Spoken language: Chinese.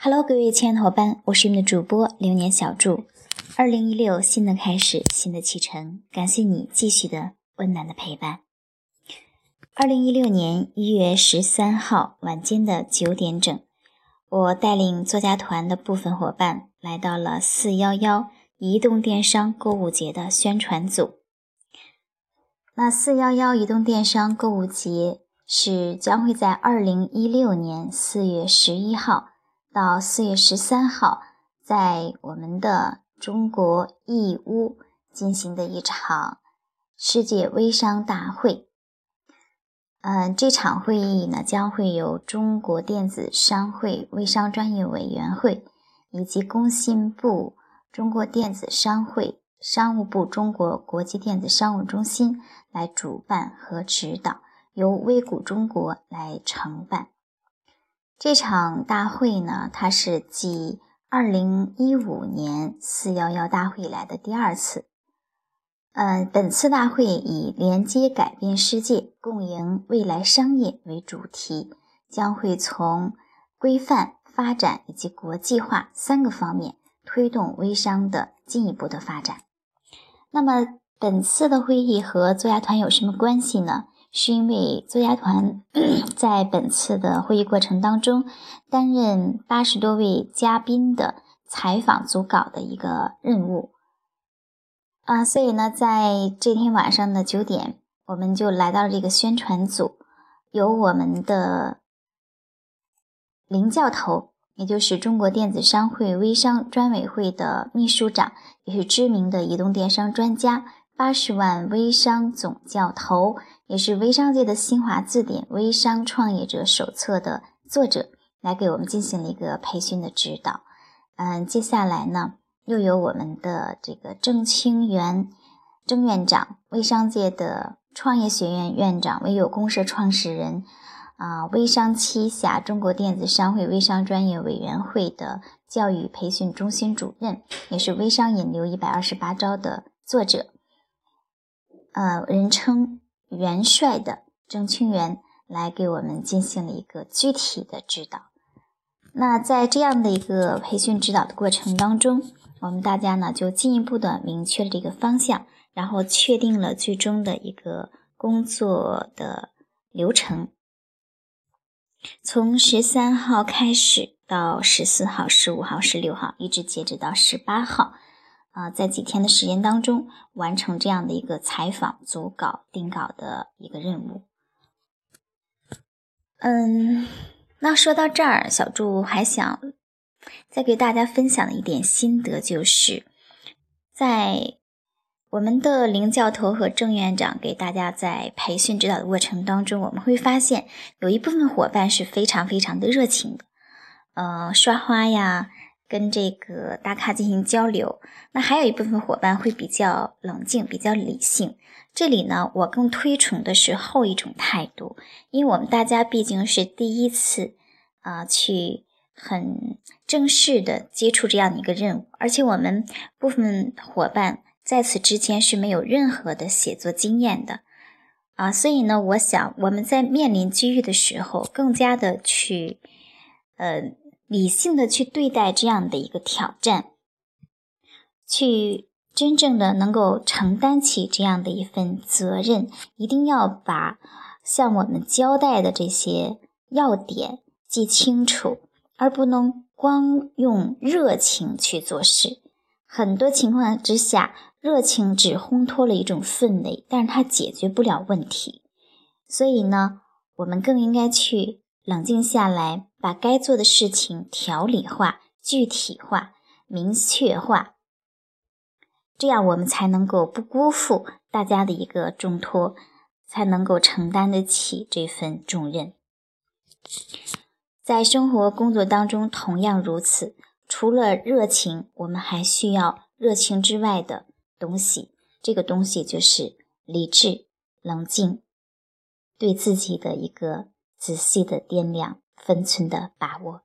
Hello，各位亲爱的伙伴，我是你们的主播流年小筑。二零一六新的开始，新的启程，感谢你继续的温暖的陪伴。二零一六年一月十三号晚间的九点整，我带领作家团的部分伙伴来到了四幺幺移动电商购物节的宣传组。那四幺幺移动电商购物节是将会在二零一六年四月十一号。到四月十三号，在我们的中国义乌进行的一场世界微商大会。嗯，这场会议呢，将会由中国电子商会微商专业委员会以及工信部、中国电子商会、商务部中国国际电子商务中心来主办和指导，由微谷中国来承办。这场大会呢，它是继二零一五年四幺幺大会以来的第二次。嗯，本次大会以“连接改变世界，共赢未来商业”为主题，将会从规范、发展以及国际化三个方面推动微商的进一步的发展。那么，本次的会议和作家团有什么关系呢？是因为作家团 在本次的会议过程当中担任八十多位嘉宾的采访组稿的一个任务啊，所以呢，在这天晚上的九点，我们就来到了这个宣传组，由我们的林教头，也就是中国电子商会微商专委会的秘书长，也是知名的移动电商专家。八十万微商总教头，也是微商界的新华字典《微商创业者手册》的作者，来给我们进行了一个培训的指导。嗯，接下来呢，又有我们的这个郑清源郑院长，微商界的创业学院院长，微友公社创始人，啊，微商旗下中国电子商会微商专业委员会的教育培训中心主任，也是《微商引流一百二十八招》的作者。呃，人称元帅的郑清源来给我们进行了一个具体的指导。那在这样的一个培训指导的过程当中，我们大家呢就进一步的明确了这个方向，然后确定了最终的一个工作的流程。从十三号开始到十四号、十五号、十六号，一直截止到十八号。啊，在几天的时间当中完成这样的一个采访、组稿、定稿的一个任务。嗯，那说到这儿，小祝还想再给大家分享的一点心得，就是在我们的林教头和郑院长给大家在培训指导的过程当中，我们会发现有一部分伙伴是非常非常的热情的，呃，刷花呀。跟这个大咖进行交流，那还有一部分伙伴会比较冷静、比较理性。这里呢，我更推崇的是后一种态度，因为我们大家毕竟是第一次啊，去很正式的接触这样的一个任务，而且我们部分伙伴在此之前是没有任何的写作经验的啊，所以呢，我想我们在面临机遇的时候，更加的去呃。理性的去对待这样的一个挑战，去真正的能够承担起这样的一份责任，一定要把向我们交代的这些要点记清楚，而不能光用热情去做事。很多情况之下，热情只烘托了一种氛围，但是它解决不了问题。所以呢，我们更应该去。冷静下来，把该做的事情条理化、具体化、明确化，这样我们才能够不辜负大家的一个重托，才能够承担得起这份重任。在生活工作当中同样如此，除了热情，我们还需要热情之外的东西。这个东西就是理智、冷静，对自己的一个。仔细的掂量，分寸的把握。